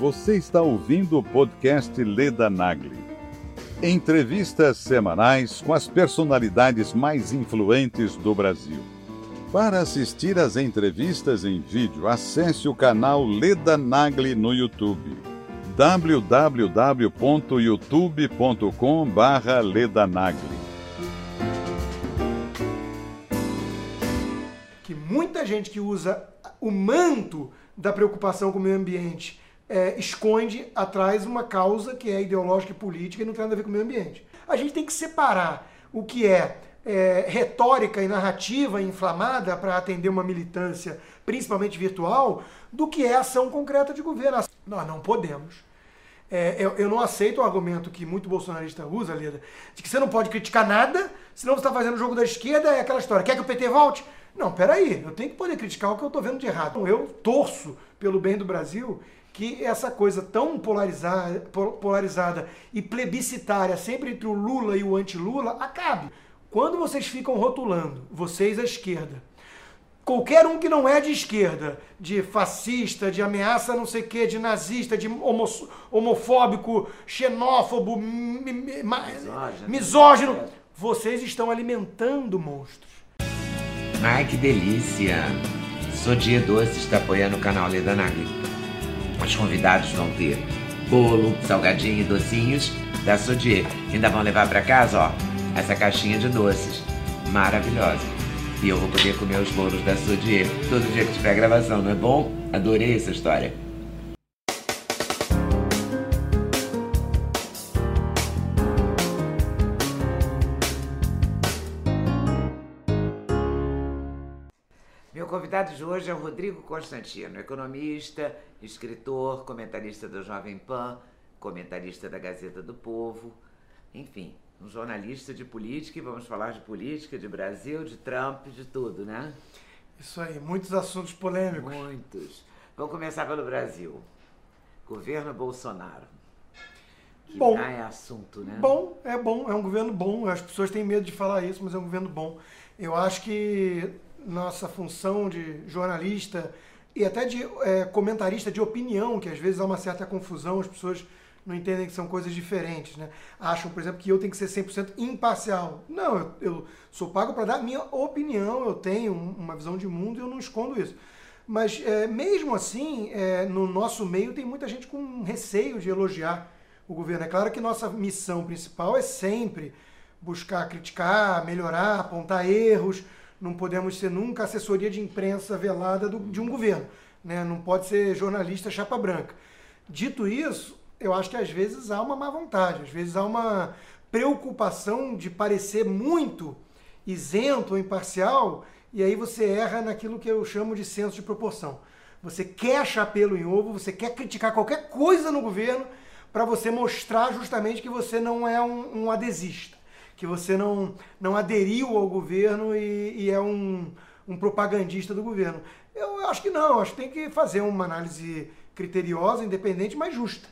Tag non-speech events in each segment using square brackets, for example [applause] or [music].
Você está ouvindo o podcast Leda Nagli. Entrevistas semanais com as personalidades mais influentes do Brasil. Para assistir às entrevistas em vídeo, acesse o canal Leda Nagli no YouTube. www.youtube.com/ledanagli. Que muita gente que usa o manto da preocupação com o meio ambiente é, esconde atrás uma causa que é ideológica e política e não tem nada a ver com o meio ambiente. A gente tem que separar o que é, é retórica e narrativa inflamada para atender uma militância, principalmente virtual, do que é ação concreta de governo. Nós não podemos. É, eu, eu, não aceito o argumento que muito bolsonarista usa, Leda, de que você não pode criticar nada, senão você está fazendo o jogo da esquerda, é aquela história. Quer que o PT volte? Não, peraí, eu tenho que poder criticar o que eu estou vendo de errado. Eu torço pelo bem do Brasil que essa coisa tão polarizada, polarizada e plebiscitária, sempre entre o Lula e o anti-Lula, acabe. Quando vocês ficam rotulando, vocês à esquerda, qualquer um que não é de esquerda, de fascista, de ameaça não sei o que, de nazista, de homo, homofóbico, xenófobo, misógino, misógino, vocês estão alimentando monstros. Ai, que delícia! Sodia Doce está apoiando o canal Leda Nagli. Os convidados vão ter bolo, salgadinho e docinhos da Sodier. Ainda vão levar para casa, ó, essa caixinha de doces maravilhosa. E eu vou poder comer os bolos da Sodier todo dia que tiver gravação, não é bom? Adorei essa história. Convidado de hoje é o Rodrigo Constantino, economista, escritor, comentarista do Jovem Pan, comentarista da Gazeta do Povo, enfim, um jornalista de política e vamos falar de política, de Brasil, de Trump, de tudo, né? Isso aí, muitos assuntos polêmicos. Muitos. Vamos começar pelo Brasil. Governo Bolsonaro. Que bom. É assunto, né? Bom, é bom, é um governo bom. As pessoas têm medo de falar isso, mas é um governo bom. Eu acho que nossa função de jornalista e até de é, comentarista de opinião, que às vezes há uma certa confusão, as pessoas não entendem que são coisas diferentes, né? Acham, por exemplo, que eu tenho que ser 100% imparcial. Não, eu, eu sou pago para dar minha opinião, eu tenho uma visão de mundo e eu não escondo isso. Mas é, mesmo assim, é, no nosso meio tem muita gente com receio de elogiar o governo. É claro que nossa missão principal é sempre buscar criticar, melhorar, apontar erros, não podemos ser nunca assessoria de imprensa velada do, de um governo. Né? Não pode ser jornalista chapa branca. Dito isso, eu acho que às vezes há uma má vontade, às vezes há uma preocupação de parecer muito isento ou imparcial, e aí você erra naquilo que eu chamo de senso de proporção. Você quer achar em ovo, você quer criticar qualquer coisa no governo para você mostrar justamente que você não é um, um adesista que você não, não aderiu ao governo e, e é um, um propagandista do governo. Eu acho que não, acho que tem que fazer uma análise criteriosa, independente, mas justa.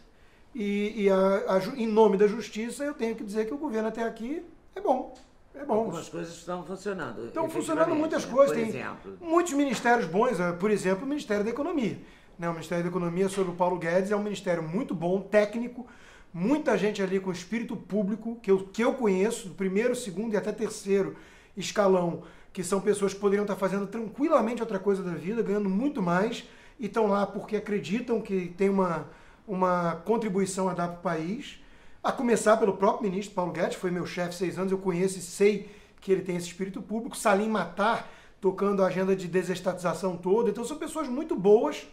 E, e a, a, em nome da justiça, eu tenho que dizer que o governo até aqui é bom. É bom. Algumas coisas estão funcionando. Estão funcionando muitas né? coisas. Por Tem exemplo. muitos ministérios bons, eh, por exemplo, o Ministério da Economia. Né? O Ministério da Economia, sobre o Paulo Guedes, é um ministério muito bom, técnico, muita gente ali com espírito público, que eu, que eu conheço, do primeiro, segundo e até terceiro escalão, que são pessoas que poderiam estar fazendo tranquilamente outra coisa da vida, ganhando muito mais, e estão lá porque acreditam que tem uma, uma contribuição a dar para o país. A começar pelo próprio ministro Paulo Guedes, foi meu chefe seis anos, eu conheço e sei que ele tem esse espírito público. Salim Matar, tocando a agenda de desestatização toda. Então são pessoas muito boas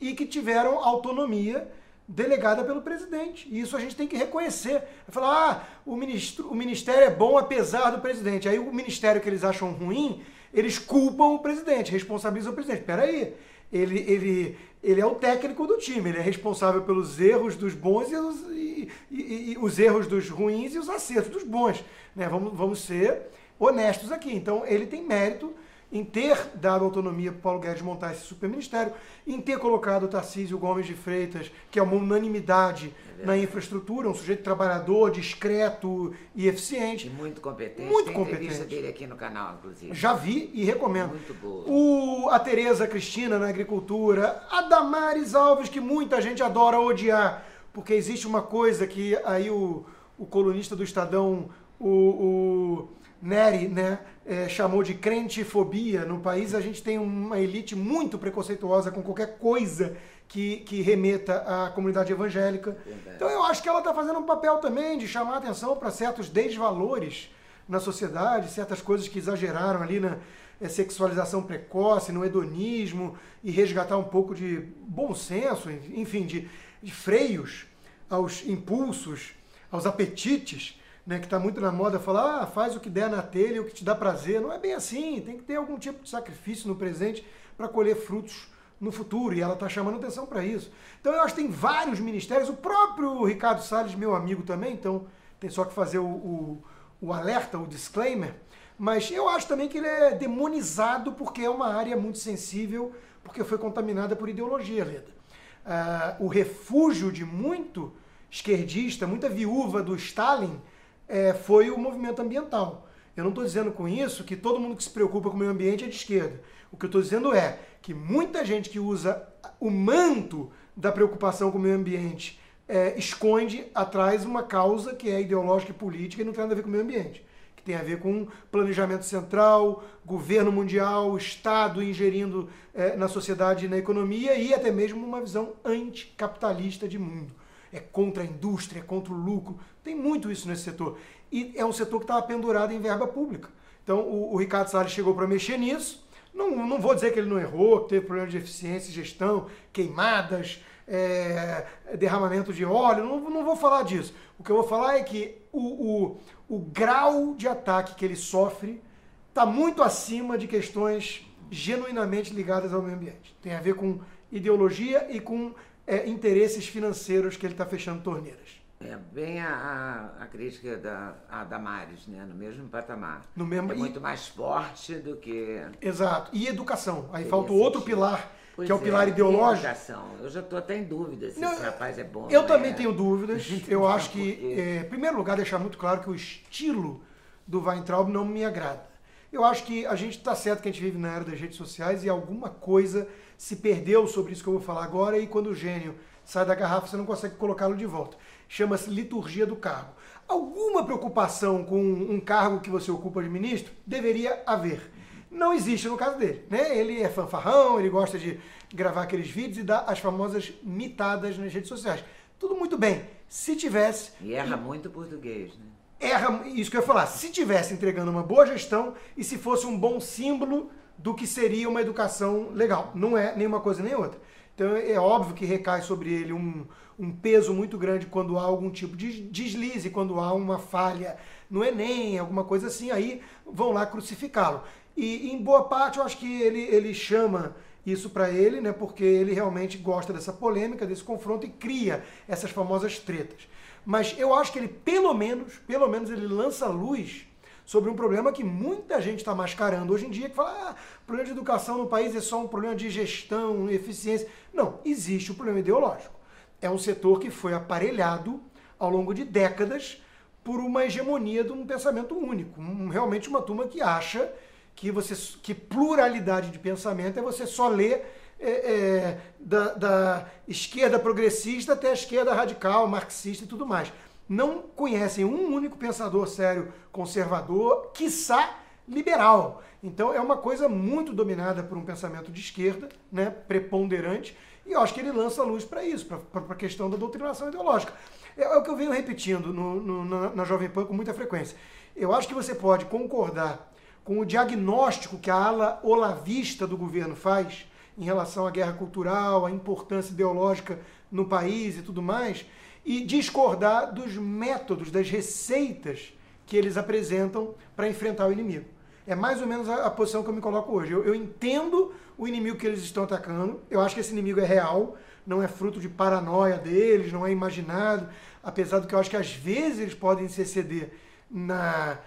e que tiveram autonomia delegada pelo presidente. E isso a gente tem que reconhecer. Falar, ah, o, ministro, o ministério é bom apesar do presidente. Aí o ministério que eles acham ruim, eles culpam o presidente, responsabilizam o presidente. Peraí, ele, ele, ele é o técnico do time, ele é responsável pelos erros dos bons e os, e, e, e, os erros dos ruins e os acertos dos bons. Né? Vamos, vamos ser honestos aqui. Então ele tem mérito em ter dado autonomia para o Paulo Guedes montar esse superministério, em ter colocado o Tarcísio Gomes de Freitas, que é uma unanimidade é na infraestrutura, um sujeito trabalhador, discreto e eficiente. E muito competente. Muito Tem competente. entrevista dele aqui no canal, inclusive. Já vi e recomendo. Muito boa. O, a Tereza Cristina na agricultura, a Damares Alves, que muita gente adora odiar, porque existe uma coisa que aí o, o colunista do Estadão, o, o Neri, né, é, chamou de crentifobia. No país a gente tem uma elite muito preconceituosa com qualquer coisa que, que remeta à comunidade evangélica. Verdade. Então eu acho que ela está fazendo um papel também de chamar atenção para certos desvalores na sociedade, certas coisas que exageraram ali na é, sexualização precoce, no hedonismo, e resgatar um pouco de bom senso, enfim, de, de freios aos impulsos, aos apetites né, que está muito na moda falar, ah, faz o que der na telha, o que te dá prazer. Não é bem assim, tem que ter algum tipo de sacrifício no presente para colher frutos no futuro, e ela está chamando atenção para isso. Então eu acho que tem vários ministérios, o próprio Ricardo Salles, meu amigo também, então tem só que fazer o, o, o alerta, o disclaimer, mas eu acho também que ele é demonizado porque é uma área muito sensível, porque foi contaminada por ideologia, Leda. Ah, o refúgio de muito esquerdista, muita viúva do Stalin, é, foi o movimento ambiental. Eu não estou dizendo com isso que todo mundo que se preocupa com o meio ambiente é de esquerda. O que eu estou dizendo é que muita gente que usa o manto da preocupação com o meio ambiente é, esconde atrás uma causa que é ideológica e política e não tem nada a ver com o meio ambiente. Que tem a ver com planejamento central, governo mundial, Estado ingerindo é, na sociedade e na economia e até mesmo uma visão anticapitalista de mundo é contra a indústria, é contra o lucro. Tem muito isso nesse setor. E é um setor que estava pendurado em verba pública. Então o, o Ricardo Salles chegou para mexer nisso. Não, não vou dizer que ele não errou, que teve problemas de eficiência gestão, queimadas, é, derramamento de óleo, não, não vou falar disso. O que eu vou falar é que o, o, o grau de ataque que ele sofre está muito acima de questões genuinamente ligadas ao meio ambiente. Tem a ver com ideologia e com é, interesses financeiros que ele está fechando torneiras. É bem a, a, crítica da a Damares, né? no mesmo patamar. No mesmo, é muito mais forte do que. Exato. E educação. Aí falta outro pilar, Pois que é o pilar ideológico. Educação. Eu já estou até em dúvida se Não, esse rapaz é bom. Eu também é. tenho dúvidas. [laughs] Eu acho que, é, em primeiro lugar, deixar muito claro que o estilo do Weintraub não me agrada. Eu acho que a gente está certo que a gente vive na era das redes sociais e alguma coisa se perdeu sobre isso que eu vou falar agora e quando o gênio sai da garrafa você não consegue colocá-lo de volta. Chama-se liturgia do cargo. Alguma preocupação com um cargo que você ocupa de ministro deveria haver. Não existe no caso dele, né? Ele é fanfarrão, ele gosta de gravar aqueles vídeos e dar as famosas mitadas nas redes sociais. Tudo muito bem. Se tivesse, E erra muito português, né? Erra, isso que eu ia falar, se tivesse entregando uma boa gestão e se fosse um bom símbolo do que seria uma educação legal. Não é nenhuma coisa nem outra. Então é óbvio que recai sobre ele um, um peso muito grande quando há algum tipo de deslize, quando há uma falha no Enem, alguma coisa assim, aí vão lá crucificá-lo. E em boa parte eu acho que ele, ele chama isso para ele, né, porque ele realmente gosta dessa polêmica, desse confronto e cria essas famosas tretas. Mas eu acho que ele, pelo menos, pelo menos ele lança luz sobre um problema que muita gente está mascarando hoje em dia, que fala, ah, problema de educação no país é só um problema de gestão, eficiência. Não, existe o problema ideológico. É um setor que foi aparelhado ao longo de décadas por uma hegemonia de um pensamento único. Um- realmente uma turma que acha que, você, que pluralidade de pensamento é você só ler é, é, da, da esquerda progressista até a esquerda radical, marxista e tudo mais. Não conhecem um único pensador sério conservador, quiçá liberal. Então é uma coisa muito dominada por um pensamento de esquerda, né, preponderante, e eu acho que ele lança luz para isso, para a questão da doutrinação ideológica. É, é o que eu venho repetindo no- no- na, na Jovem Pan com muita frequência. Eu acho que você pode concordar com o diagnóstico que a ala olavista do governo faz em relação à guerra cultural, à importância ideológica no país e tudo mais, e discordar dos métodos, das receitas que eles apresentam para enfrentar o inimigo. É mais ou menos a, a posição que eu me coloco hoje. Eu, eu entendo o inimigo que eles estão atacando, eu acho que esse inimigo é real, não é fruto de paranoia deles, não é imaginado, apesar do que eu acho que às vezes eles podem se exceder na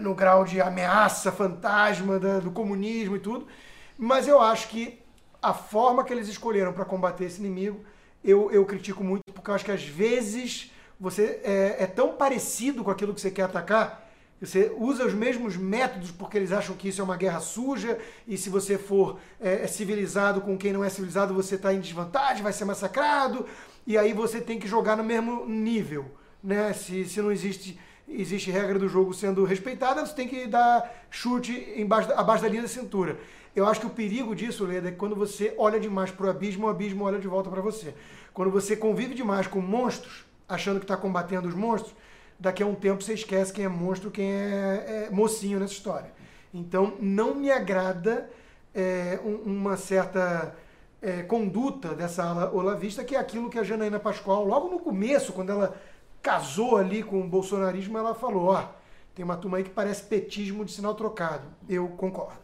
no grau de ameaça, fantasma da, do comunismo e tudo, mas eu acho que a forma que eles escolheram para combater esse inimigo, eu, eu critico muito, porque eu acho que às vezes você é, é tão parecido com aquilo que você quer atacar você usa os mesmos métodos porque eles acham que isso é uma guerra suja e se você for é, é civilizado com quem não é civilizado, você está em desvantagem, vai ser massacrado. E aí você tem que jogar no mesmo nível. Né? Se, se não existe, existe regra do jogo sendo respeitada, você tem que dar chute embaixo, abaixo da linha da cintura. Eu acho que o perigo disso, Leda, é que quando você olha demais para o abismo, o abismo olha de volta para você. Quando você convive demais com monstros, achando que está combatendo os monstros, daqui a um tempo você esquece quem é monstro, quem é, é mocinho nessa história. Então, não me agrada é, uma certa é, conduta dessa ala olavista, que é aquilo que a Janaína Pascoal, logo no começo, quando ela casou ali com o bolsonarismo, ela falou, ó, tem uma turma aí que parece petismo de sinal trocado. Eu concordo.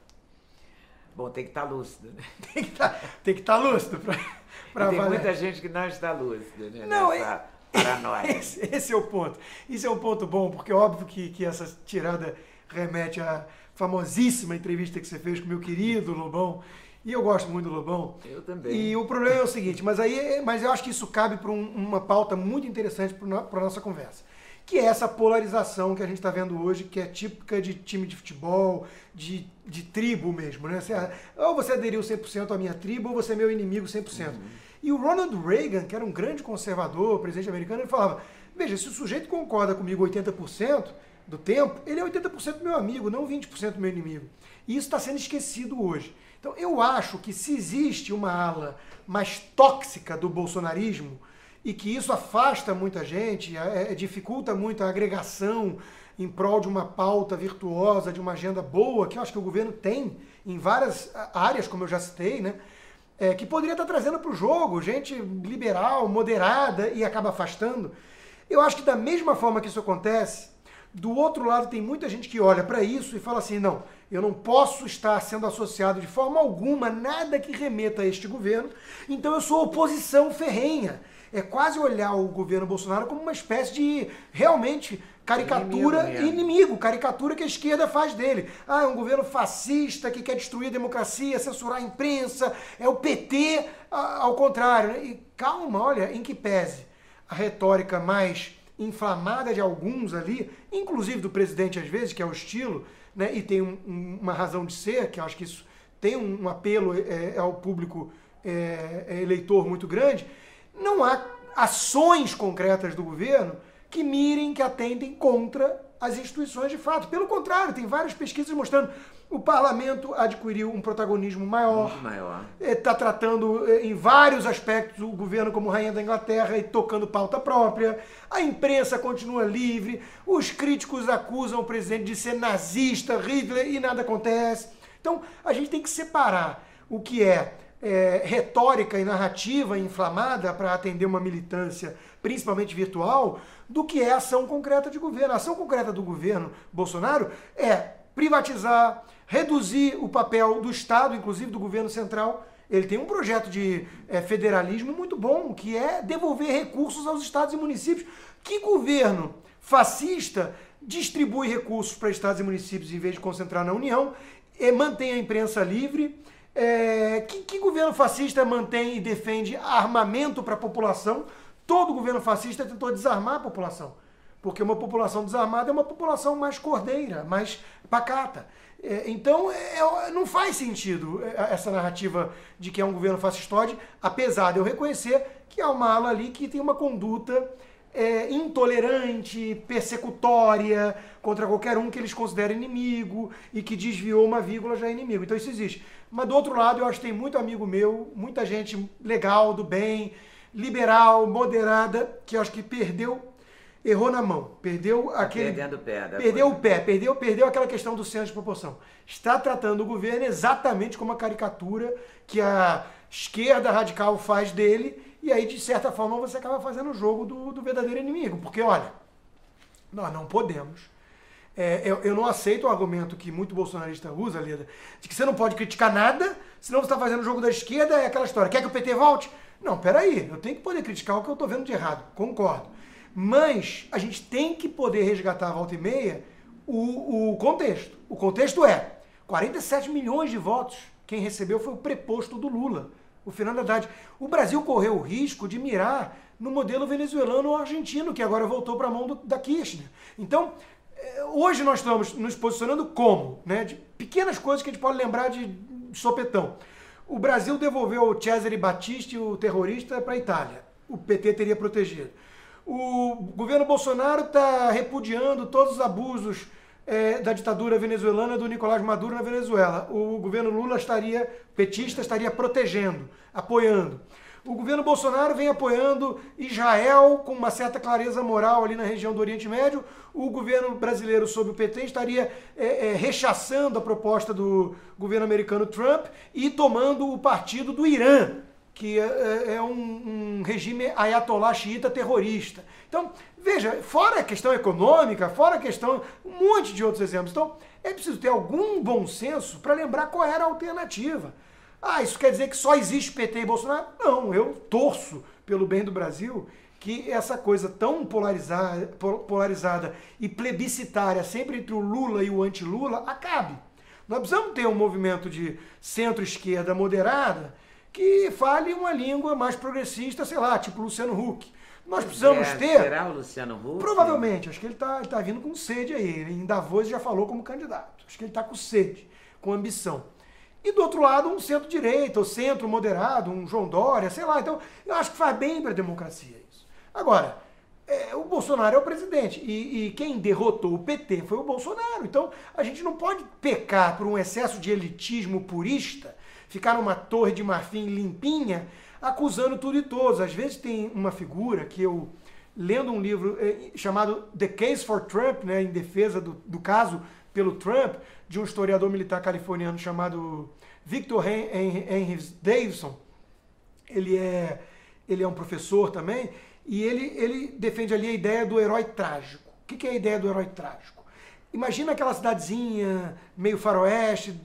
Bom, tem que estar tá lúcido, né? [laughs] tem que tá, estar tá lúcido para Tem valer. muita gente que não está lúcida, né? Não, Nessa... é [laughs] Esse, esse, é o ponto. Isso é um ponto bom, porque é óbvio que, que essa tirada remete à famosíssima entrevista que você fez com meu querido Lobão. E eu gosto muito do Lobão. Eu também. E o problema é o seguinte, mas aí, mas eu acho que isso cabe para um, uma pauta muito interessante para a nossa conversa. Que é essa polarização que a gente está vendo hoje, que é típica de time de futebol, de, de tribo mesmo. Né? Você, ou você aderiu 100% à minha tribo, ou você é meu inimigo 100%. Uhum. E o Ronald Reagan, que era um grande conservador, presidente americano, ele falava: veja, se o sujeito concorda comigo 80% do tempo, ele é 80% meu amigo, não 20% meu inimigo. E isso está sendo esquecido hoje. Então eu acho que se existe uma ala mais tóxica do bolsonarismo e que isso afasta muita gente, é, é, dificulta muito a agregação em prol de uma pauta virtuosa, de uma agenda boa, que eu acho que o governo tem em várias áreas, como eu já citei, né? é, que poderia estar trazendo para o jogo gente liberal, moderada e acaba afastando. Eu acho que da mesma forma que isso acontece, do outro lado tem muita gente que olha para isso e fala assim: não, eu não posso estar sendo associado de forma alguma nada que remeta a este governo, então eu sou oposição ferrenha. É quase olhar o governo Bolsonaro como uma espécie de realmente caricatura inimigo, inimigo, caricatura que a esquerda faz dele. Ah, é um governo fascista que quer destruir a democracia, censurar a imprensa, é o PT ao contrário. E calma, olha, em que pese a retórica mais inflamada de alguns ali, inclusive do presidente às vezes, que é o estilo, né, e tem um, um, uma razão de ser, que eu acho que isso tem um, apelo é, ao público é, é eleitor muito grande, não há ações concretas do governo que mirem, que atentem contra as instituições de fato. Pelo contrário, tem várias pesquisas mostrando o parlamento adquiriu um protagonismo maior. Muito maior. Está tratando eh, em vários aspectos o governo como rainha da Inglaterra e tocando pauta própria. A imprensa continua livre. Os críticos acusam o presidente de ser nazista, Hitler, e nada acontece. Então, a gente tem que separar o que é, é retórica e narrativa inflamada para atender uma militância, principalmente virtual, do que é ação concreta de governo. A ação concreta do governo Bolsonaro é privatizar, reduzir o papel do Estado, inclusive do governo central. Ele tem um projeto de é, federalismo muito bom, que é devolver recursos aos estados e municípios. Que governo fascista distribui recursos para estados e municípios em vez de concentrar na União, e mantém a imprensa livre? É, que, que governo fascista mantém e defende armamento para a população? Todo governo fascista tentou desarmar a população. Porque uma população desarmada é uma população mais cordeira, mais pacata. É, então, é, é, não faz sentido essa narrativa de que é um governo fascistoide, apesar de eu reconhecer que há uma ala ali que tem uma conduta é, intolerante, persecutória contra qualquer um que eles considerem inimigo e que desviou uma vírgula já é inimigo. Então isso existe. Mas do outro lado, eu acho que tem muito amigo meu, muita gente legal, do bem, liberal, moderada, que eu acho que perdeu, errou na mão. Perdeu tá aquele. Perdendo o pé. Perdeu coisa. o pé, perdeu, perdeu aquela questão do centro de proporção. Está tratando o governo exatamente como a caricatura que a esquerda radical faz dele, e aí, de certa forma, você acaba fazendo o jogo do, do verdadeiro inimigo. Porque, olha, nós não podemos. É, eu, eu, não aceito o argumento que muito bolsonarista usa, Leda, de que você não pode criticar nada, senão você está fazendo o jogo da esquerda, é aquela história. Quer que o PT volte? Não, peraí, eu tenho que poder criticar o que eu estou vendo de errado, concordo. Mas a gente tem que poder resgatar a volta e meia o, o contexto. O contexto é 47 milhões de votos. Quem recebeu foi o preposto do Lula, o Fernando Haddad. O Brasil correu o risco de mirar no modelo venezuelano ou argentino, que agora voltou para a mão do, da Kirchner. Então, eh, hoje nós estamos nos posicionando como? Né, de pequenas coisas que a gente pode lembrar de sopetão. O Brasil devolveu o Cesare Battisti, o terrorista, para a Itália. O PT teria protegido. O governo Bolsonaro está repudiando todos os abusos é, da ditadura venezuelana do Nicolás Maduro na Venezuela. O governo Lula estaria, petista, estaria protegendo, apoiando. O governo Bolsonaro vem apoiando Israel com uma certa clareza moral ali na região do Oriente Médio. O governo brasileiro, sob o PT, estaria é, é, rechaçando a proposta do governo americano Trump e tomando o partido do Irã, que é, é, é um, um, regime ayatollah xiita terrorista. Então, veja, fora a questão econômica, fora a questão, um monte de outros exemplos. Então, é preciso ter algum bom senso para lembrar qual era a alternativa. Ah, isso quer dizer que só existe PT e Bolsonaro? Não, eu torço pelo bem do Brasil que essa coisa tão polarizada, polarizada e plebiscitária, sempre entre o Lula e o anti-Lula, acabe. Nós precisamos ter um movimento de centro-esquerda moderada que fale uma língua mais progressista, sei lá, tipo Luciano Huck. Nós precisamos é, ter. Será o Luciano Huck? Provavelmente, acho que ele está tá vindo com sede aí. Em Davos já falou como candidato. Acho que ele está com sede, com ambição. E do outro lado, um centro-direita, ou centro moderado, um João Dória, sei lá. Então, eu acho que faz bem para a democracia isso. Agora, é, o Bolsonaro é o presidente. E, e, quem derrotou o PT foi o Bolsonaro. Então, a gente não pode pecar por um excesso de elitismo purista, ficar numa torre de marfim limpinha, acusando tudo e todos. Às vezes tem uma figura que eu, lendo um livro é, chamado The Case for Trump, né, em defesa do, do caso pelo Trump, de um historiador militar californiano chamado Victor Henry Davidson. Ele é, ele é um professor também, e ele, ele defende ali a ideia do herói trágico. O que é a ideia do herói trágico? Imagina aquela cidadezinha meio faroeste,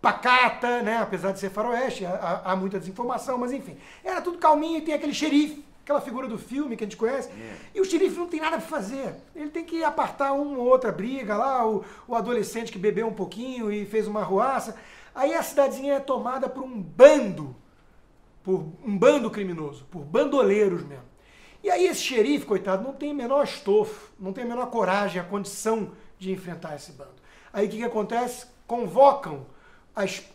pacata, né? apesar de ser faroeste, há, há muita desinformação, mas enfim. Era tudo calminho e tem aquele xerife aquela figura do filme que a gente conhece. É. E o xerife não tem nada para fazer. Ele tem que apartar uma ou outra briga lá, o, o adolescente que bebeu um pouquinho e fez uma ruaça. Aí a cidadezinha é tomada por um bando, por um bando criminoso, por bandoleiros mesmo. E aí esse xerife, coitado, não tem o menor estofo, não tem a menor coragem, a condição de enfrentar esse bando. Aí o que, que acontece? Convocam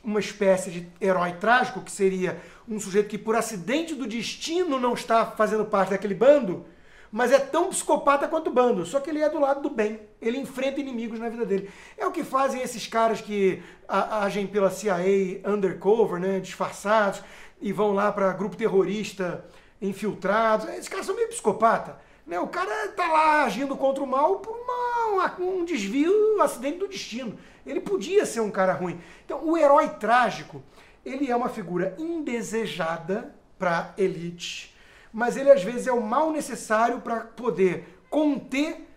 uma espécie de herói trágico, que seria um sujeito que por acidente do destino não está fazendo parte daquele bando, mas é tão psicopata quanto o bando, só que ele é do lado do bem. Ele enfrenta inimigos na vida dele. É o que fazem esses caras que agem pela CIA undercover, né, disfarçados, e vão lá para grupo terrorista infiltrados. Esses caras são meio psicopata. Né? O cara está lá agindo contra o mal por uma, um desvio, um acidente do destino. Ele podia ser um cara ruim. Então, o herói trágico ele é uma figura indesejada para elite, mas ele às vezes é o mal necessário para poder conter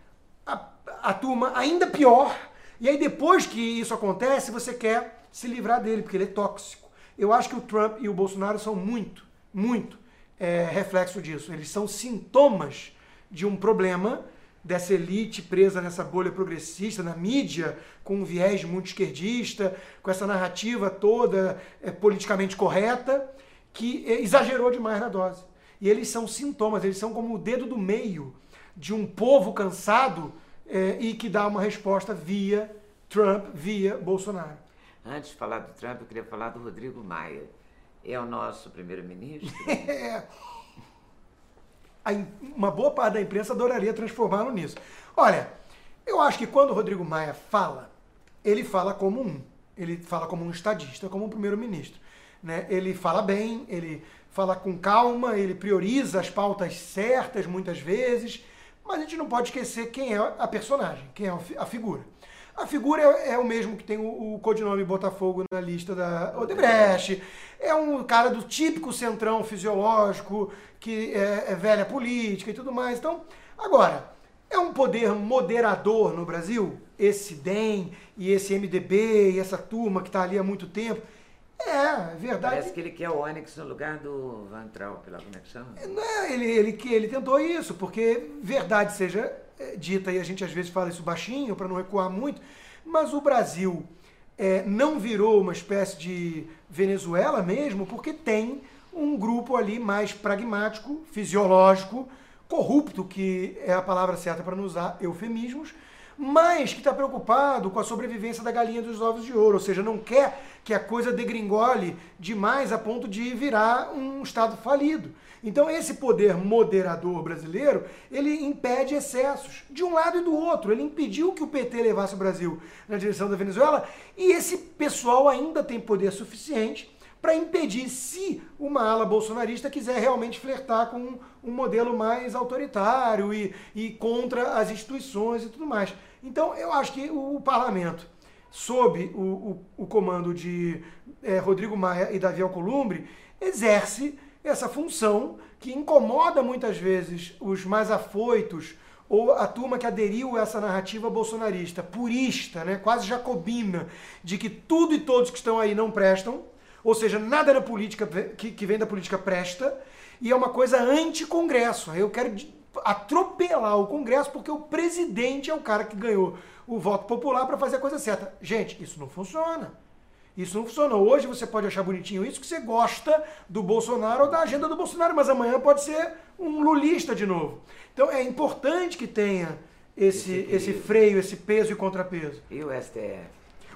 a, a turma ainda pior. E aí depois que isso acontece, você quer se livrar dele, porque ele é tóxico. Eu acho que o Trump e o Bolsonaro são muito, muito é, reflexo disso. Eles são sintomas de um problema dessa elite presa nessa bolha progressista, na mídia, com um viés muito esquerdista, com essa narrativa toda é, politicamente correta, que é, exagerou demais na dose. E eles são sintomas, eles são como o dedo do meio de um povo cansado é, e que dá uma resposta via Trump, via Bolsonaro. Antes de falar do Trump, eu queria falar do Rodrigo Maia. É o nosso primeiro-ministro? é [laughs] uma boa parte da imprensa adoraria transformá-lo nisso. Olha, eu acho que quando o Rodrigo Maia fala, ele fala como um. Ele fala como um estadista, como um primeiro-ministro. Né? Ele fala bem, ele fala com calma, ele prioriza as pautas certas muitas vezes, mas a gente não pode esquecer quem é a personagem, quem é a figura. A figura é, é, o mesmo que tem o, o, codinome Botafogo na lista da Odebrecht. É um cara do típico centrão fisiológico, que é, é velha política e tudo mais. Então, agora, é um poder moderador no Brasil? Esse DEM e esse MDB e essa turma que está ali há muito tempo. É, é verdade. Parece que ele quer o Onyx no lugar do Van Traub, pela conexão. Não é, ele, ele, ele tentou isso, porque, verdade seja é, dita, e a gente às vezes fala isso baixinho para não recuar muito, mas o Brasil é, não virou uma espécie de Venezuela mesmo, porque tem um grupo ali mais pragmático, fisiológico, corrupto, que é a palavra certa para não usar eufemismos, mas que está preocupado com a sobrevivência da galinha dos ovos de ouro, ou seja, não quer que a coisa degringole demais a ponto de virar um Estado falido. Então esse poder moderador brasileiro, ele impede excessos de um lado e do outro. Ele impediu que o PT levasse o Brasil na direção da Venezuela e esse pessoal ainda tem poder suficiente para impedir se uma ala bolsonarista quiser realmente flertar com um modelo mais autoritário e, e contra as instituições e tudo mais. Então eu acho que o parlamento, sob o, o, o comando de é, Rodrigo Maia e Davi Alcolumbre, exerce essa função que incomoda muitas vezes os mais afoitos ou a turma que aderiu a essa narrativa bolsonarista, purista, né, quase jacobina, de que tudo e todos que estão aí não prestam, ou seja, nada na política que, que vem da política presta, e é uma coisa anti-Congresso. Eu quero atropelar o Congresso porque o presidente é o cara que ganhou o voto popular para fazer a coisa certa. Gente, isso não funciona. Isso não funciona. Hoje você pode achar bonitinho isso que você gosta do Bolsonaro ou da agenda do Bolsonaro, mas amanhã pode ser um lulista de novo. Então é importante que tenha esse, esse, esse freio, esse peso e contrapeso. E o STF?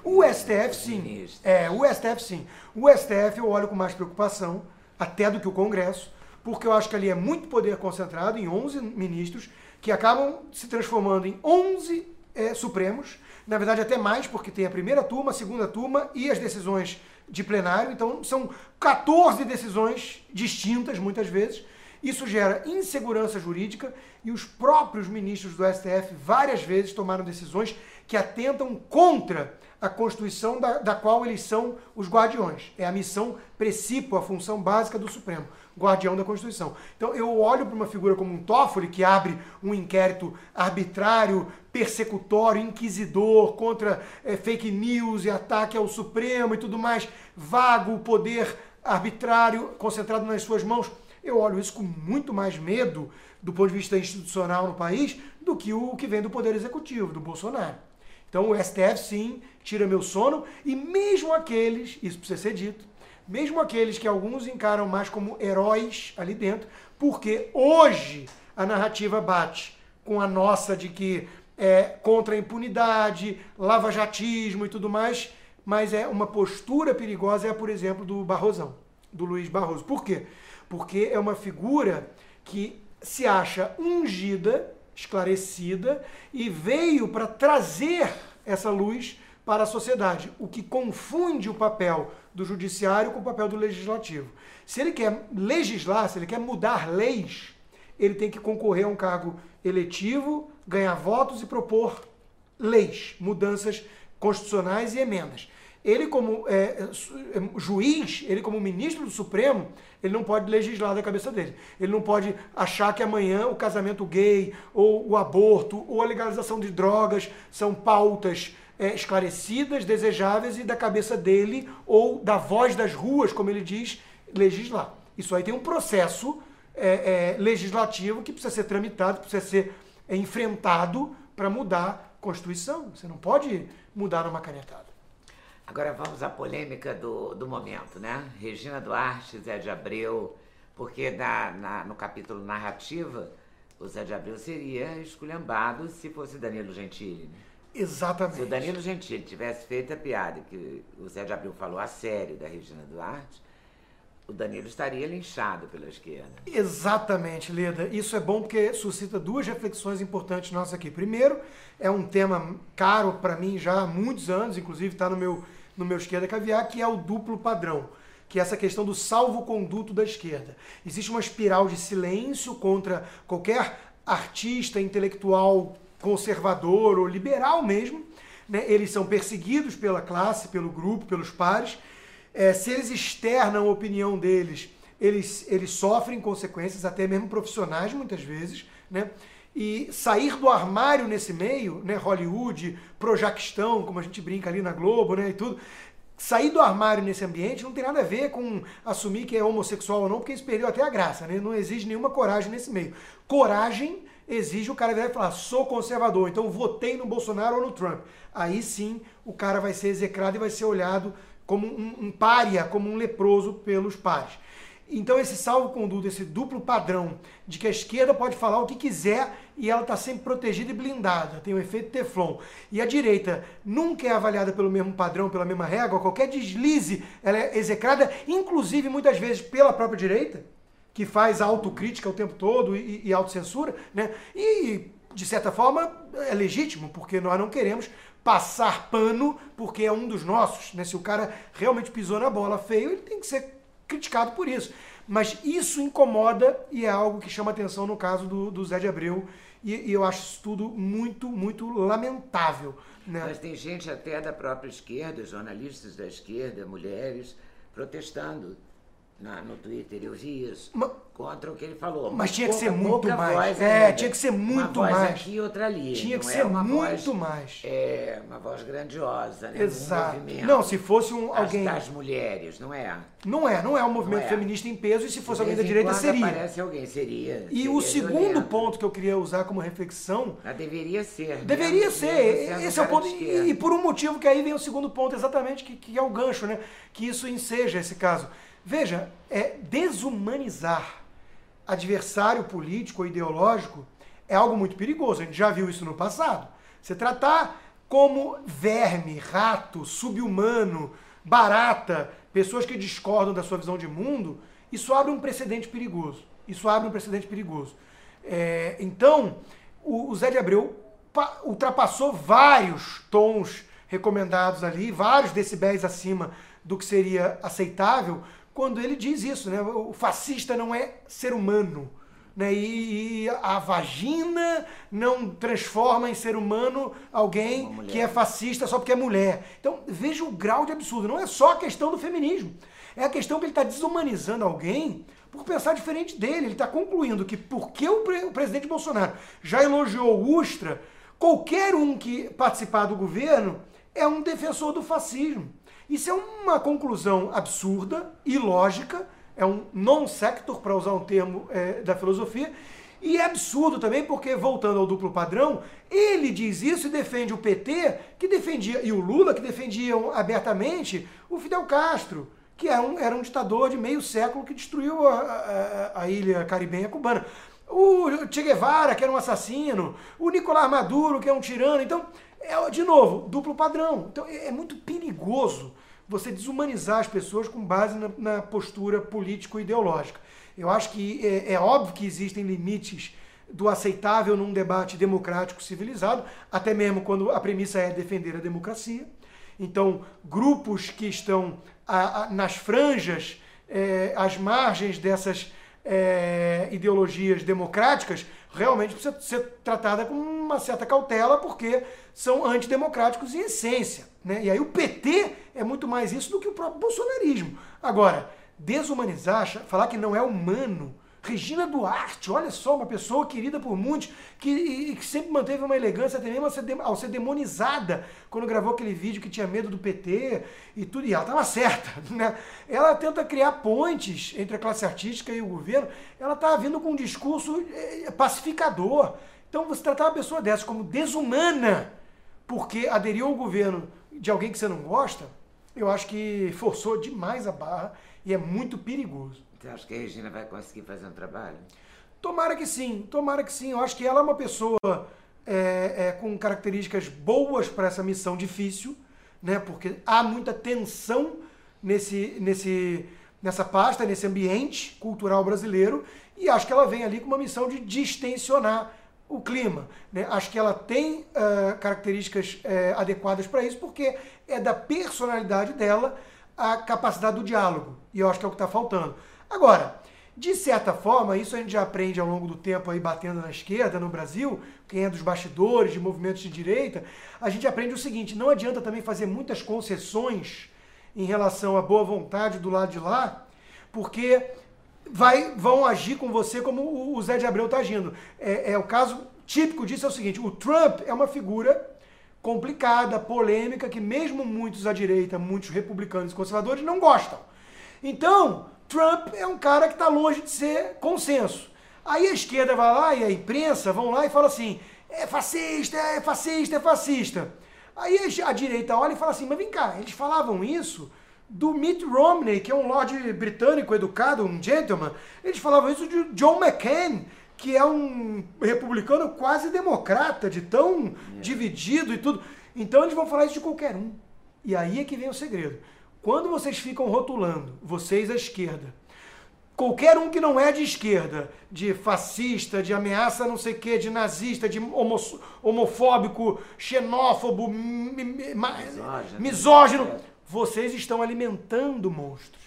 O STF sim. É, o STF sim. O STF eu olho com mais preocupação, até do que o Congresso, porque eu acho que ali é muito poder concentrado em 11 ministros que acabam se transformando em 11 é, supremos na verdade até mais, porque tem a primeira turma, a segunda turma e as decisões de plenário, então são 14 decisões distintas muitas vezes. Isso gera insegurança jurídica e os próprios ministros do STF várias vezes tomaram decisões que atentam contra a Constituição da, da qual eles são os guardiões. É a missão precípua, a função básica do Supremo guardião da Constituição. Então eu olho para uma figura como um Toffoli, que abre um inquérito arbitrário, persecutório, inquisidor contra é, fake news e ataque ao Supremo e tudo mais, vago, poder arbitrário concentrado nas suas mãos. Eu olho isso com muito mais medo do ponto de vista institucional no país do que o que vem do Poder Executivo, do Bolsonaro. Então o STF sim tira meu sono e mesmo aqueles, isso precisa ser dito, mesmo aqueles que alguns encaram mais como heróis ali dentro, porque hoje a narrativa bate com a nossa de que é contra a impunidade, lava-jatismo e tudo mais, mas é uma postura perigosa, é, por exemplo, do Barrosão, do Luiz Barroso. Por quê? Porque é uma figura que se acha ungida, esclarecida e veio para trazer essa luz para a sociedade, o que confunde o papel do judiciário com o papel do legislativo. Se ele quer legislar, se ele quer mudar leis, ele tem que concorrer a um cargo eletivo, ganhar votos e propor leis, mudanças constitucionais e emendas. Ele, como é, é, juiz, ele, como ministro do Supremo, ele não pode legislar da cabeça dele. Ele não pode achar que amanhã o casamento gay, ou o aborto, ou a legalização de drogas são pautas é, esclarecidas, desejáveis e da cabeça dele ou da voz das ruas, como ele diz, legislar. Isso aí tem um processo é, é, legislativo que precisa ser tramitado, precisa ser é, enfrentado para mudar a Constituição. Você não pode mudar numa canetada. Agora vamos à polêmica do, do momento, né? Regina Duarte, Zé de Abreu, porque na, na, no capítulo narrativa, o Zé de Abreu seria esculhambado se fosse Danilo Gentili. Exatamente. Se o Danilo Gentili tivesse feito a piada que o Zé de Abril falou a sério da Regina Duarte, o Danilo estaria linchado pela esquerda. Exatamente, Leda. Isso é bom porque suscita duas reflexões importantes nossas aqui. Primeiro, é um tema caro para mim já há muitos anos, inclusive está no meu, no meu Esquerda Caviar, que é o duplo padrão que é essa questão do salvo-conduto da esquerda. Existe uma espiral de silêncio contra qualquer artista intelectual conservador ou liberal mesmo, né? eles são perseguidos pela classe, pelo grupo, pelos pares. É, se eles externam a opinião deles, eles, eles sofrem consequências, até mesmo profissionais muitas vezes. Né? E sair do armário nesse meio, né, Hollywood, Projaquistão, como a gente brinca ali na Globo, né, e tudo, sair do armário nesse ambiente não tem nada a ver com assumir que é homossexual ou não, porque isso perdeu até a graça, né? Não exige nenhuma coragem nesse meio. Coragem exige o cara virar e falar: sou conservador, então votei no Bolsonaro ou no Trump. Aí sim o cara vai ser execrado e vai ser olhado como um, um pária, como um leproso pelos pares. Então esse salvo-conduto, esse duplo padrão de que a esquerda pode falar o que quiser e ela está sempre protegida e blindada, tem o efeito Teflon. E a direita nunca é avaliada pelo mesmo padrão, pela mesma régua, qualquer deslize ela é execrada, inclusive muitas vezes pela própria direita, que faz autocrítica o tempo todo e, e autocensura, né? E de certa forma é legítimo, porque nós não queremos passar pano porque é um dos nossos, né? Se o cara realmente pisou na bola feio, ele tem que ser criticado por isso. Mas isso incomoda e é algo que chama atenção no caso do, do Zé de Abreu. E, e, eu acho isso tudo muito, muito lamentável. Né? Mas tem gente até da própria esquerda, jornalistas da esquerda, mulheres, protestando na, no Twitter, eu vi isso. Mas, contra o que ele falou. Mas, tinha que ser muito mais. é, tinha que ser muito uma voz mais. aqui e outra ali. Tinha que ser é uma muito voz, mais. É, uma voz grandiosa, né? Exato. Um. Não, se fosse um, alguém. Das mulheres, não é? Não é, não é um movimento é. feminista em peso, e se fosse alguém da direita, seria. Aparece alguém, seria. E seria o segundo violento. ponto que eu queria usar como reflexão Ela deveria ser. né? Deveria ser. Esse é o ponto. E, e por um motivo que aí vem o segundo ponto, exatamente, que, que é o gancho, né? Que isso enseja esse caso. Veja, é desumanizar adversário político ou ideológico é algo muito perigoso. A gente já viu isso no passado. Você tratar como verme, rato, subhumano, barata, pessoas que discordam da sua visão de mundo, isso abre um precedente perigoso. Isso abre um precedente perigoso. É, então, o, o Zé de Abreu pa- ultrapassou vários tons recomendados ali, vários decibéis acima do que seria aceitável, quando ele diz isso, né? O fascista não é ser humano. Né? E, a vagina não transforma em ser humano alguém que é fascista só porque é mulher. Então, veja o grau de absurdo. Não é só a questão do feminismo. É a questão que ele está desumanizando alguém por pensar diferente dele. Ele está concluindo que porque o, pre- o presidente Bolsonaro já elogiou o Ustra, qualquer um que participar do governo é um defensor do fascismo. Isso é uma conclusão absurda, ilógica, é um non sector, para usar um termo é, da filosofia, e é absurdo também porque, voltando ao duplo padrão, ele diz isso e defende o PT, que defendia, e o Lula, que defendiam abertamente o Fidel Castro, que era um, era um ditador de meio século que destruiu a, a- a ilha caribenha cubana. O Che Guevara, que era um assassino, o Nicolás Maduro, que é um tirano. Então, é, de novo, duplo padrão. Então, é, é muito perigoso você desumanizar as pessoas com base na, na postura político-ideológica. Eu acho que é, é óbvio que existem limites do aceitável num debate democrático civilizado, até mesmo quando a premissa é defender a democracia. Então, grupos que estão a- a- nas franjas, eh, às margens dessas eh, ideologias democráticas, realmente precisa ser tratada com uma certa cautela, porque são antidemocráticos em essência. Né? E aí o PT é muito mais isso do que o próprio bolsonarismo. Agora, desumanizar, falar que não é humano. Regina Duarte, olha só, uma pessoa querida por muitos, que, e- que sempre manteve uma elegância até mesmo ao ser, de- ao ser demonizada quando gravou aquele vídeo que tinha medo do PT e tudo, e ela estava certa. [laughs] Né? Ela tenta criar pontes entre a classe artística e o governo, ela está vindo com um discurso eh, pacificador. Então, você tratar uma pessoa dessa como desumana porque aderiu ao governo de alguém que você não gosta, eu acho que forçou demais a barra e é muito perigoso. Você acha que a Regina vai conseguir fazer um trabalho? Tomara que sim, tomara que sim. Eu acho que ela é uma pessoa é, é, com características boas para essa missão difícil, né? Porque há muita tensão nesse, nesse, nessa pasta, nesse ambiente cultural brasileiro, e acho que ela vem ali com uma missão de distensionar o clima. Né? Acho que ela tem ah, características eh, adequadas para isso, porque é da personalidade dela a capacidade do diálogo. E eu acho que é o que está faltando. Agora, de certa forma, isso a gente já aprende ao longo do tempo aí batendo na esquerda no Brasil, quem é dos bastidores de movimentos de direita, a gente aprende o seguinte: não adianta também fazer muitas concessões em relação à boa vontade do lado de lá, porque vai, vão agir com você como o- Zé de Abreu está agindo. É, é o caso típico disso é o seguinte: o Trump é uma figura complicada, polêmica, que mesmo muitos à direita, muitos republicanos e conservadores não gostam. Então, Trump é um cara que está longe de ser consenso. Aí a esquerda vai lá e a imprensa vão lá e fala assim: é fascista, é fascista, é fascista. Aí a direita olha e fala assim: mas vem cá, eles falavam isso do Mitt Romney, que é um lord britânico educado, um gentleman. Eles falavam isso de John McCain, que é um republicano quase democrata, de tão dividido e tudo. Então eles vão falar isso de qualquer um. E aí é que vem o segredo. Quando vocês ficam rotulando, vocês à esquerda, qualquer um que não é de esquerda, de fascista, de ameaça não sei o quê, de nazista, de homo, homofóbico, xenófobo, misógino, misógino, vocês estão alimentando monstros.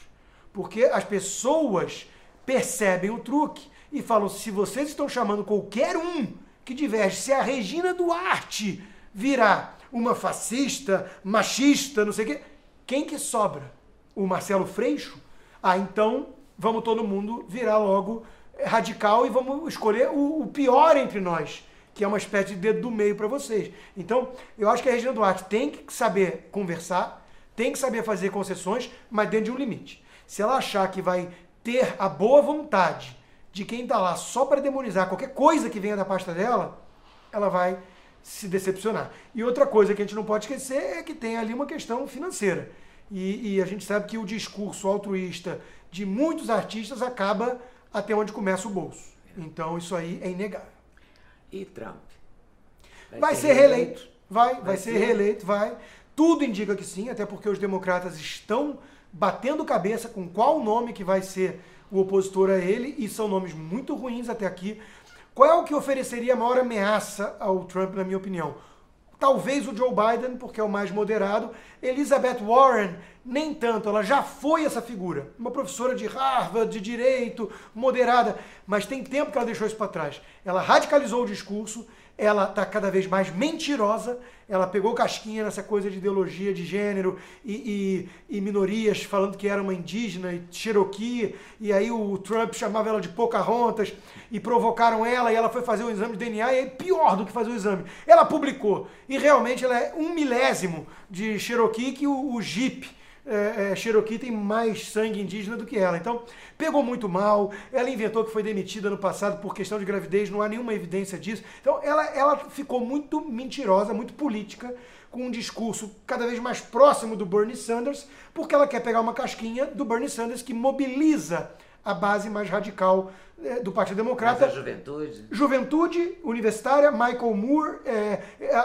Porque as pessoas percebem o truque e falam: se vocês estão chamando qualquer um que diverge, se a Regina Duarte virar uma fascista, machista, não sei o quê, quem que sobra? O Marcelo Freixo? Ah, então vamos todo mundo virar logo radical e vamos escolher o, o pior entre nós, que é uma espécie de dedo do meio para vocês. Então, eu acho que a Regina Duarte tem que saber conversar, tem que saber fazer concessões, mas dentro de um limite. Se ela achar que vai ter a boa vontade de quem está lá só para demonizar qualquer coisa que venha da pasta dela, ela vai se decepcionar. E outra coisa que a gente não pode esquecer é que tem ali uma questão financeira. E, e a gente sabe que o discurso altruísta de muitos artistas acaba até onde começa o bolso. Então isso aí é inegável. E Trump? Vai, vai ser, reeleito. reeleito. Vai, vai, vai ser, ser reeleito, vai. Tudo indica que sim, até porque os democratas estão batendo cabeça com qual nome que vai ser o opositor a ele, e são nomes muito ruins até aqui. Qual é o que ofereceria a maior ameaça ao Trump, na minha opinião? Talvez o Joe Biden, porque é o mais moderado. Elizabeth Warren, nem tanto. Ela já foi essa figura. Uma professora de Harvard, de direito, moderada. Mas tem tempo que ela deixou isso para trás. Ela radicalizou o discurso, ela está cada vez mais mentirosa, ela pegou casquinha nessa coisa de ideologia de gênero e, e, e, minorias, falando que era uma indígena e Cherokee, e aí o Trump chamava ela de Pocahontas, e provocaram ela, e ela foi fazer o exame de DNA, e é pior do que fazer o exame. Ela publicou, e realmente ela é um milésimo de Cherokee que o, o Jeep, é, é, Cherokee tem mais sangue indígena do que ela. Então, pegou muito mal. Ela inventou que foi demitida no passado por questão de gravidez, não há nenhuma evidência disso. Então, ela, ela ficou muito mentirosa, muito política, com um discurso cada vez mais próximo do Bernie Sanders, porque ela quer pegar uma casquinha do Bernie Sanders que mobiliza a base mais radical é, do Partido Democrata. Mas a juventude. Juventude universitária, Michael Moore, é, é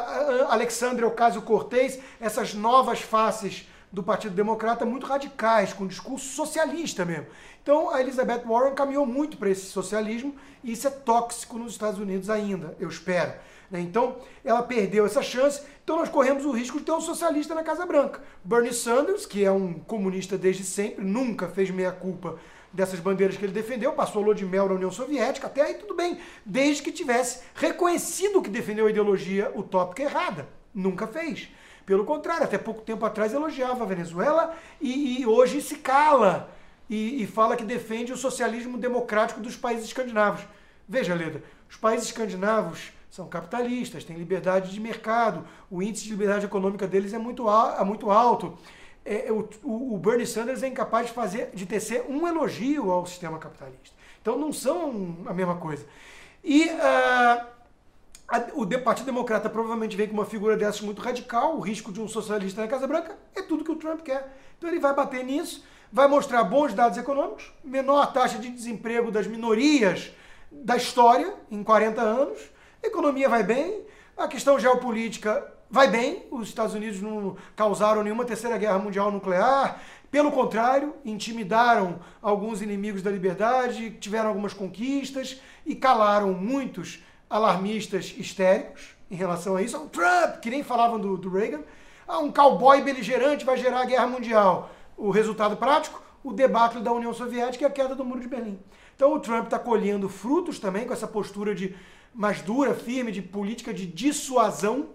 Alexandre Ocasio-Cortez, essas novas faces do Partido Democrata muito radicais, com discurso socialista mesmo. Então a Elizabeth Warren caminhou muito para esse socialismo e isso é tóxico nos Estados Unidos ainda, eu espero. Né? Então ela perdeu essa chance, então nós corremos o risco de ter um socialista na Casa Branca. Bernie Sanders, que é um comunista desde sempre, nunca fez meia-culpa dessas bandeiras que ele defendeu, passou lua de mel na União Soviética, até aí tudo bem, desde que tivesse reconhecido que defendeu a ideologia utópica errada. Nunca fez. Pelo contrário, até pouco tempo atrás elogiava a Venezuela e, e hoje se cala e, e, fala que defende o socialismo democrático dos países escandinavos. Veja, Leda, os países escandinavos são capitalistas, têm liberdade de mercado, o índice de liberdade econômica deles é muito, é muito alto. É, é, o, o, Bernie Sanders é incapaz de fazer, de tecer um elogio ao sistema capitalista. Então não são a mesma coisa. E uh, o Partido Democrata provavelmente vem com uma figura dessas muito radical, o risco de um socialista na Casa Branca é tudo que o Trump quer. Então ele vai bater nisso, vai mostrar bons dados econômicos, menor taxa de desemprego das minorias da história em 40 anos, a economia vai bem, a questão geopolítica vai bem, os Estados Unidos não causaram nenhuma terceira guerra mundial nuclear, pelo contrário, intimidaram alguns inimigos da liberdade, tiveram algumas conquistas e calaram muitos alarmistas histéricos em relação a isso. O Trump, que nem falavam do, do Reagan. Ah, um cowboy beligerante vai gerar a guerra mundial. O resultado prático, o debate da União Soviética e a queda do Muro de Berlim. Então o Trump está colhendo frutos também com essa postura de mais dura, firme, de política de dissuasão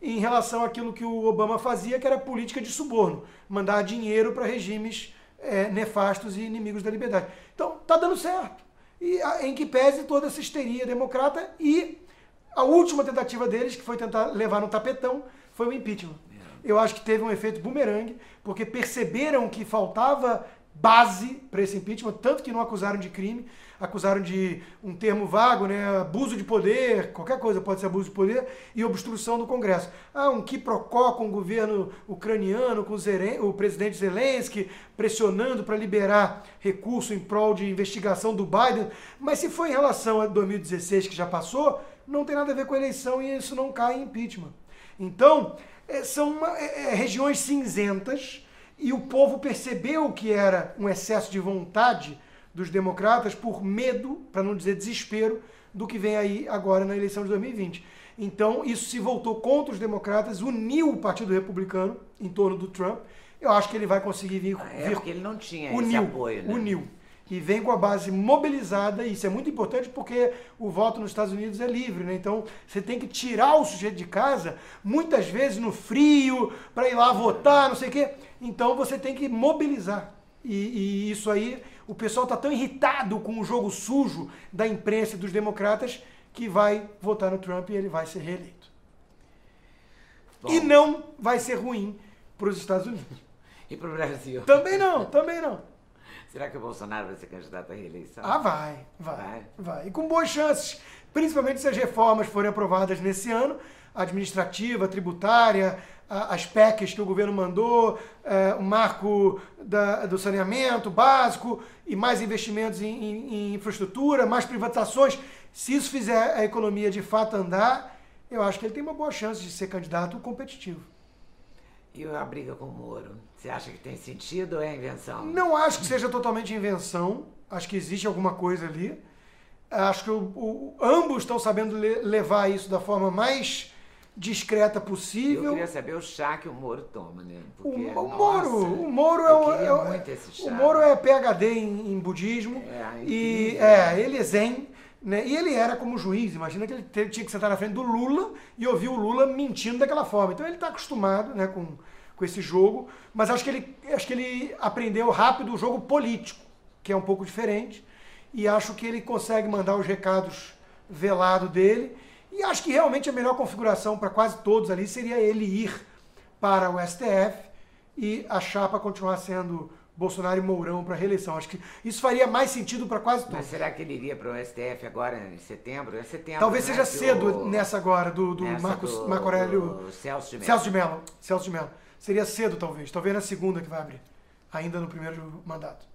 em relação àquilo que o Obama fazia, que era política de suborno, mandar dinheiro para regimes é, nefastos e inimigos da liberdade. Então está dando certo e em que pese toda essa histeria democrata e a última tentativa deles, que foi tentar levar no tapetão, foi o impeachment. Eu acho que teve um efeito bumerangue, porque perceberam que faltava base para esse impeachment, tanto que não acusaram de crime, acusaram de um termo vago, né, abuso de poder, qualquer coisa pode ser abuso de poder, e obstrução do Congresso. Ah, um quiprocó com o governo ucraniano, com o, presidente Zelensky, pressionando para liberar recurso em prol de investigação do Biden, mas se foi em relação a 2016 que já passou, não tem nada a ver com a eleição e isso não cai em impeachment. Então, é, são uma, é, é regiões cinzentas e o povo percebeu que era um excesso de vontade dos democratas por medo, para não dizer desespero, do que vem aí agora na eleição de 2020. Então, isso se voltou contra os democratas, uniu o Partido Republicano em torno do Trump. Eu acho que ele vai conseguir vir. Ah, é, vir porque ele não tinha uniu, esse apoio, né? Uniu. E vem com a base mobilizada, e isso é muito importante porque o voto nos Estados Unidos é livre, né? Então você tem que tirar o sujeito de casa, muitas vezes no frio, para ir lá votar, não sei o quê. Então você tem que mobilizar. E, e isso aí, o pessoal está tão irritado com o jogo sujo da imprensa e dos democratas que vai votar no Trump e ele vai ser reeleito. Bom. E não vai ser ruim para os Estados Unidos. E para o Brasil? Também não, também não. Será que o Bolsonaro vai ser candidato à reeleição? Ah, vai, vai, vai, vai. E com boas chances, principalmente se as reformas forem aprovadas nesse ano, administrativa, tributária, as PECs que o governo mandou, é, o marco da, do saneamento básico e mais investimentos em, em, em, infraestrutura, mais privatizações. Se isso fizer a economia de fato andar, eu acho que ele tem uma boa chance de ser candidato competitivo. E a briga com o Moro? Você acha que tem sentido ou é invenção? Não acho que seja totalmente invenção. Acho que existe alguma coisa ali. Acho que o, o, ambos estão sabendo levar isso da forma mais discreta possível. Eu queria saber o chá que o Moro toma, né? Porque, o, o nossa, Moro, o Moro é, um, é, o Moro é PhD em, em budismo é, e é, ele é zen, né? E ele era como juiz, imagina que ele tinha que sentar na frente do Lula e ouvir o Lula mentindo daquela forma. Então ele está acostumado, né, com, com esse jogo, mas acho que ele acho que ele aprendeu rápido o jogo político, que é um pouco diferente, e acho que ele consegue mandar os recados velado dele e acho que realmente a melhor configuração para quase todos ali seria ele ir para o STF e a chapa continuar sendo Bolsonaro e Mourão para reeleição. Acho que isso faria mais sentido para quase todos. Mas será que ele iria para o STF agora em setembro? É setembro. Talvez né? seja cedo o... nessa agora, do, do Marcos do, Marco Aurélio. Do Celso de Mello. Celso de Mello. Celso de Mello. Seria cedo, talvez. Talvez na segunda que vai abrir. Ainda no primeiro mandato.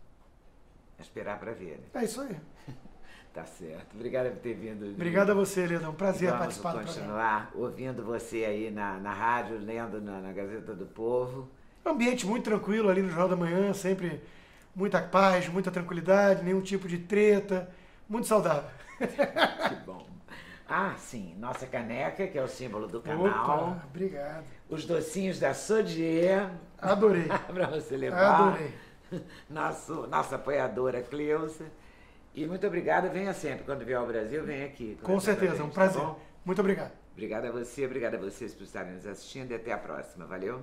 Esperar para ver. Né? É isso aí. [laughs] Tá certo. Obrigado por ter vindo. Obrigado a você, Ledão. Prazer Vamos participar do programa. continuar ouvindo você aí na, na rádio, lendo na, na Gazeta do Povo. Ambiente muito tranquilo ali no Jornal da Manhã, sempre muita paz, muita tranquilidade, nenhum tipo de treta, muito saudável. que bom. Ah, sim, nossa caneca, que é o símbolo do canal. Opa, obrigado. Os docinhos da Sodier. Adorei. [laughs] para você levar. Adorei. Nosso, nossa apoiadora Cleusa. E muito obrigado, venha sempre. Quando vier ao Brasil, venha aqui. Com certeza, um prazer. Tá muito obrigado. Obrigado a você, obrigado a vocês por estarem nos assistindo e até a próxima. Valeu?